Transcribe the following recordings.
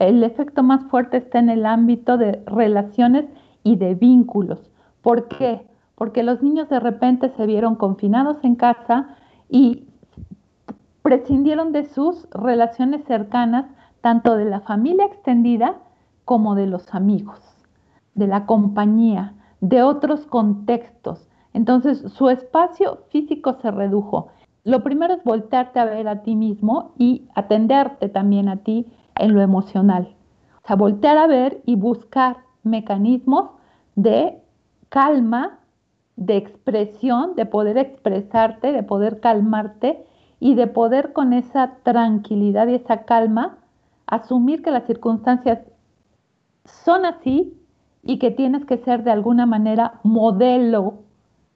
el efecto más fuerte está en el ámbito de relaciones y de vínculos. ¿Por qué? Porque los niños de repente se vieron confinados en casa y prescindieron de sus relaciones cercanas, tanto de la familia extendida como de los amigos, de la compañía, de otros contextos. Entonces su espacio físico se redujo. Lo primero es voltearte a ver a ti mismo y atenderte también a ti en lo emocional. O sea, voltear a ver y buscar mecanismos de calma, de expresión, de poder expresarte, de poder calmarte y de poder con esa tranquilidad y esa calma asumir que las circunstancias son así y que tienes que ser de alguna manera modelo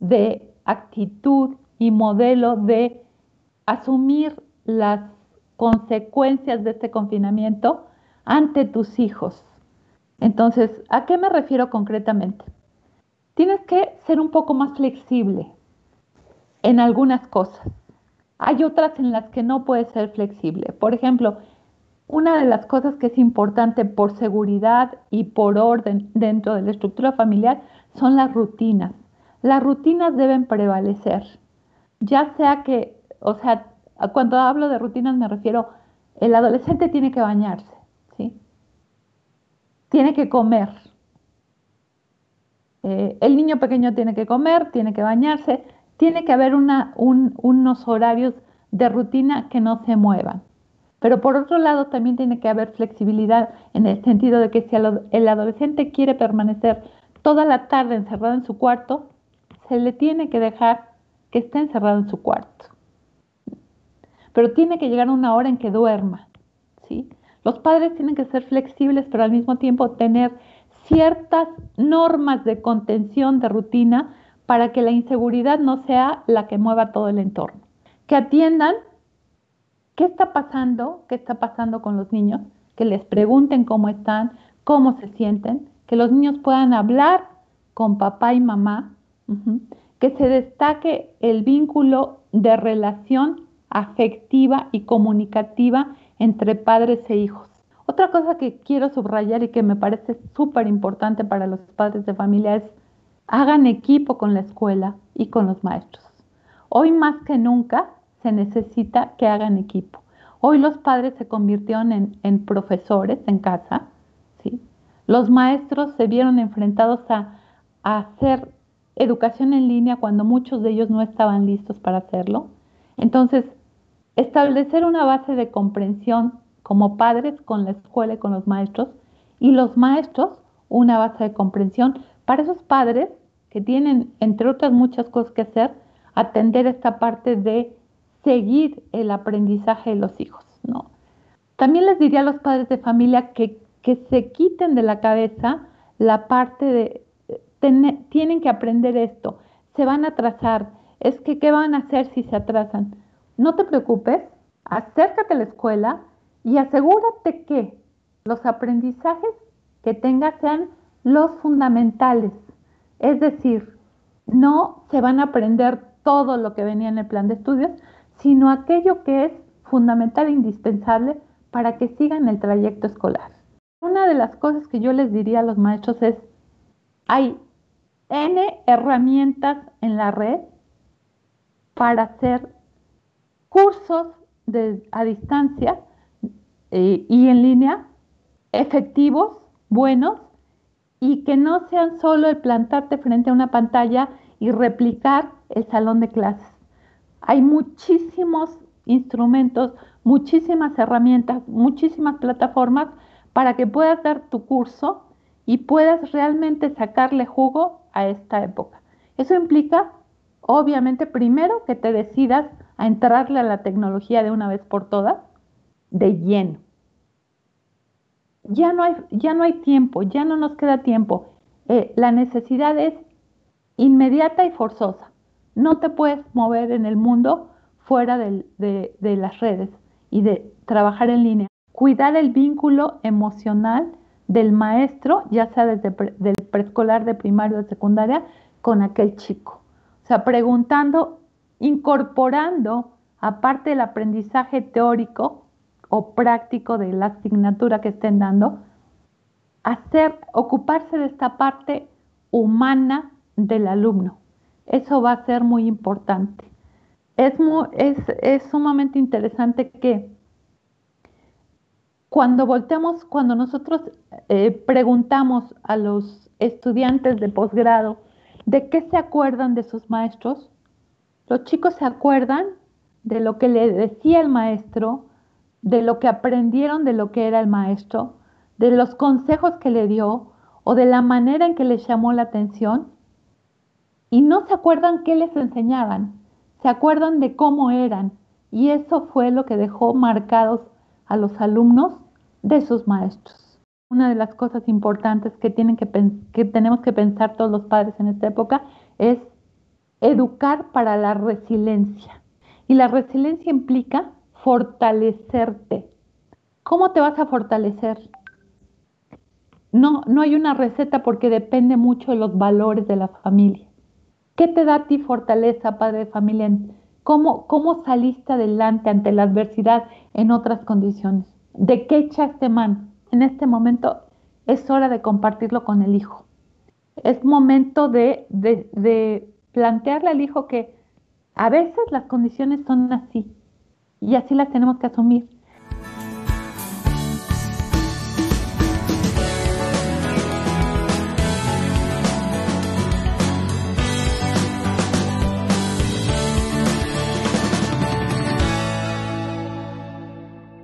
de actitud y modelo de asumir las consecuencias de este confinamiento ante tus hijos. Entonces, ¿a qué me refiero concretamente? Tienes que ser un poco más flexible en algunas cosas. Hay otras en las que no puedes ser flexible. Por ejemplo, una de las cosas que es importante por seguridad y por orden dentro de la estructura familiar son las rutinas. Las rutinas deben prevalecer. Ya sea que, o sea, cuando hablo de rutinas me refiero, el adolescente tiene que bañarse, ¿sí? Tiene que comer. Eh, el niño pequeño tiene que comer, tiene que bañarse, tiene que haber unos horarios de rutina que no se muevan. Pero por otro lado también tiene que haber flexibilidad en el sentido de que si el adolescente quiere permanecer toda la tarde encerrado en su cuarto, se le tiene que dejar que esté encerrado en su cuarto. Pero tiene que llegar una hora en que duerma. ¿sí? Los padres tienen que ser flexibles, pero al mismo tiempo tener ciertas normas de contención, de rutina, para que la inseguridad no sea la que mueva todo el entorno. Que atiendan qué está pasando, qué está pasando con los niños, que les pregunten cómo están, cómo se sienten, que los niños puedan hablar con papá y mamá, que se destaque el vínculo de relación afectiva y comunicativa entre padres e hijos. Otra cosa que quiero subrayar y que me parece súper importante para los padres de familia es hagan equipo con la escuela y con los maestros. Hoy más que nunca se necesita que hagan equipo. Hoy los padres se convirtieron en, profesores en casa, ¿sí? Los maestros se vieron enfrentados a, a hacer educación en línea cuando muchos de ellos no estaban listos para hacerlo. Entonces, establecer una base de comprensión como padres con la escuela y con los maestros y los maestros una base de comprensión para esos padres que tienen, entre otras muchas cosas que hacer, atender esta parte de seguir el aprendizaje de los hijos. ¿no? También les diría a los padres de familia que, que se quiten de la cabeza la parte de, tienen que aprender esto, se van a atrasar, es que ¿qué van a hacer si se atrasan? No te preocupes, acércate a la escuela y asegúrate que los aprendizajes que tengas sean los fundamentales, es decir, no se van a aprender todo lo que venía en el plan de estudios, sino aquello que es fundamental e indispensable para que sigan el trayecto escolar. Una de las cosas que yo les diría a los maestros es, hay N herramientas en la red para hacer cursos a distancia eh, y en línea efectivos, buenos, y que no sean solo el plantarte frente a una pantalla y replicar el salón de clases. Hay muchísimos instrumentos, muchísimas herramientas, muchísimas plataformas para que puedas dar tu curso y puedas realmente sacarle jugo a esta época. Eso implica, obviamente, primero que te decidas a entrarle a la tecnología de una vez por todas, de lleno ya no hay, ya no hay tiempo, ya no nos queda tiempo. Eh, la necesidad es inmediata y forzosa. No te puedes mover en el mundo fuera de, las redes y de trabajar en línea. Cuidar el vínculo emocional del maestro, ya sea desde del preescolar, de primario, de secundaria, con aquel chico. O sea, preguntando, incorporando, aparte del aprendizaje teórico, o práctico de la asignatura que estén dando, hacer, ocuparse de esta parte humana del alumno. Eso va a ser muy importante. Es, es, sumamente interesante que cuando volteamos, cuando nosotros eh, preguntamos a los estudiantes de posgrado de qué se acuerdan de sus maestros, los chicos se acuerdan de lo que le decía el maestro, de lo que aprendieron de lo que era el maestro, de los consejos que le dio o de la manera en que les llamó la atención y no se acuerdan qué les enseñaban, se acuerdan de cómo eran y eso fue lo que dejó marcados a los alumnos de sus maestros. Una de las cosas importantes que, tienen que, que tenemos que pensar todos los padres en esta época es educar para la resiliencia. Y la resiliencia implica fortalecerte. ¿Cómo te vas a fortalecer? No, no hay una receta porque depende mucho de los valores de la familia. ¿Qué te da a ti fortaleza, padre de familia? ¿Cómo, ¿Cómo saliste adelante ante la adversidad en otras condiciones? ¿De qué echaste mano? En este momento es hora de compartirlo con el hijo. Es momento de, plantearle al hijo que a veces las condiciones son así y así las tenemos que asumir.